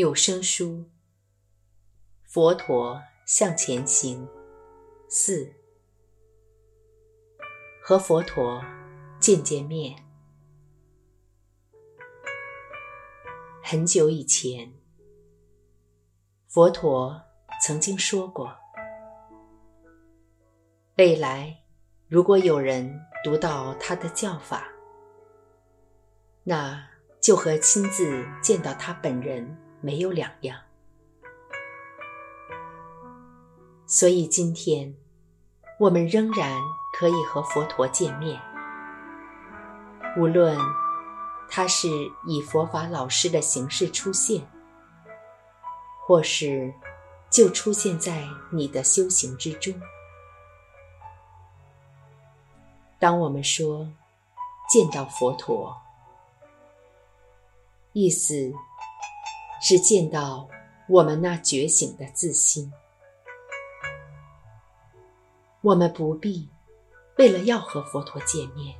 有声书：佛陀向前行。四，和佛陀见见面。很久以前，佛陀曾经说过：未来如果有人读到他的教法，那就和亲自见到他本人没有两样。所以今天，我们仍然可以和佛陀见面，无论他是以佛法老师的形式出现，或是就出现在你的修行之中。当我们说见到佛陀，意思是见到我们那觉醒的自心。我们不必为了要和佛陀见面，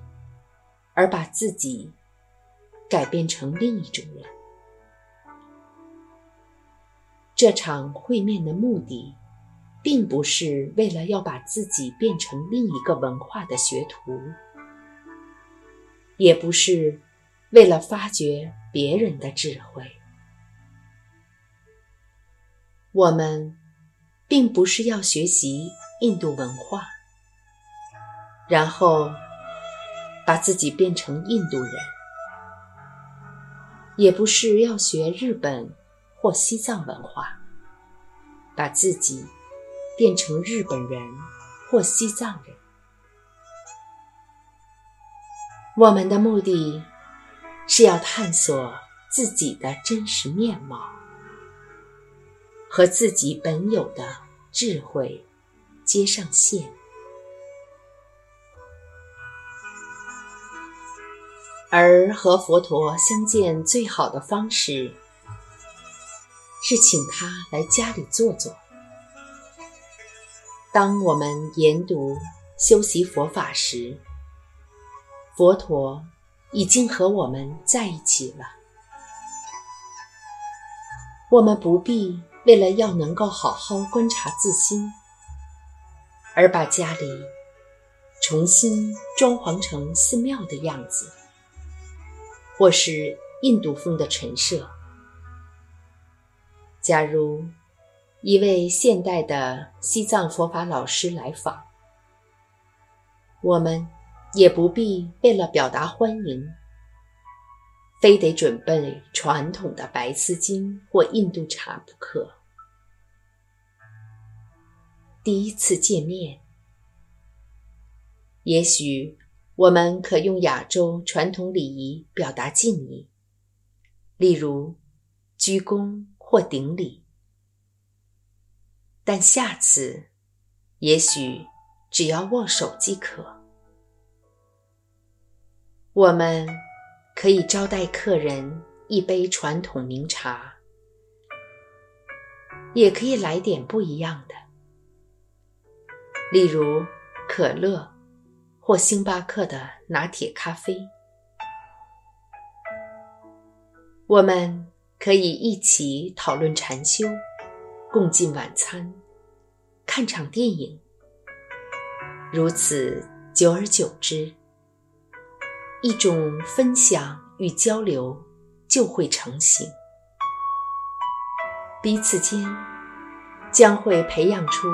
而把自己改变成另一种人。这场会面的目的，并不是为了要把自己变成另一个文化的学徒，也不是为了发掘别人的智慧。我们并不是要学习。印度文化，然后把自己变成印度人，也不是要学日本或西藏文化，把自己变成日本人或西藏人。我们的目的是要探索自己的真实面貌和自己本有的智慧。接上线，而和佛陀相见最好的方式，是请他来家里坐坐。当我们研读修习佛法时，佛陀已经和我们在一起了。我们不必为了要能够好好观察自心。而把家里重新装潢成寺庙的样子，或是印度风的陈设。假如一位现代的西藏佛法老师来访，我们也不必为了表达欢迎，非得准备传统的白丝巾或印度茶不可。第一次见面，也许我们可用亚洲传统礼仪表达敬意，例如鞠躬或顶礼。但下次，也许只要握手即可。我们可以招待客人一杯传统名茶，也可以来点不一样的。例如，可乐或星巴克的拿铁咖啡，我们可以一起讨论禅修，共进晚餐，看场电影。如此，久而久之，一种分享与交流就会成型，彼此间将会培养出。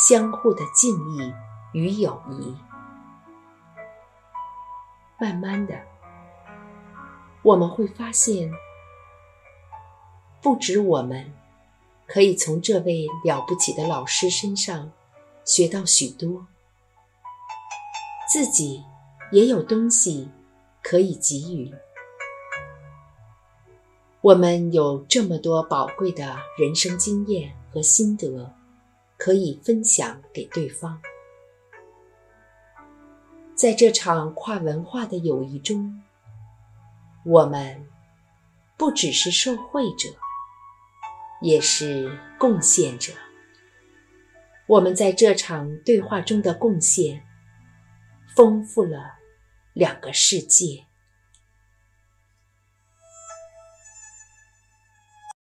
相互的敬意与友谊，慢慢的，我们会发现，不止我们可以从这位了不起的老师身上学到许多，自己也有东西可以给予。我们有这么多宝贵的人生经验和心得。可以分享给对方，在这场跨文化的友谊中，我们不只是受惠者，也是贡献者。我们在这场对话中的贡献，丰富了两个世界。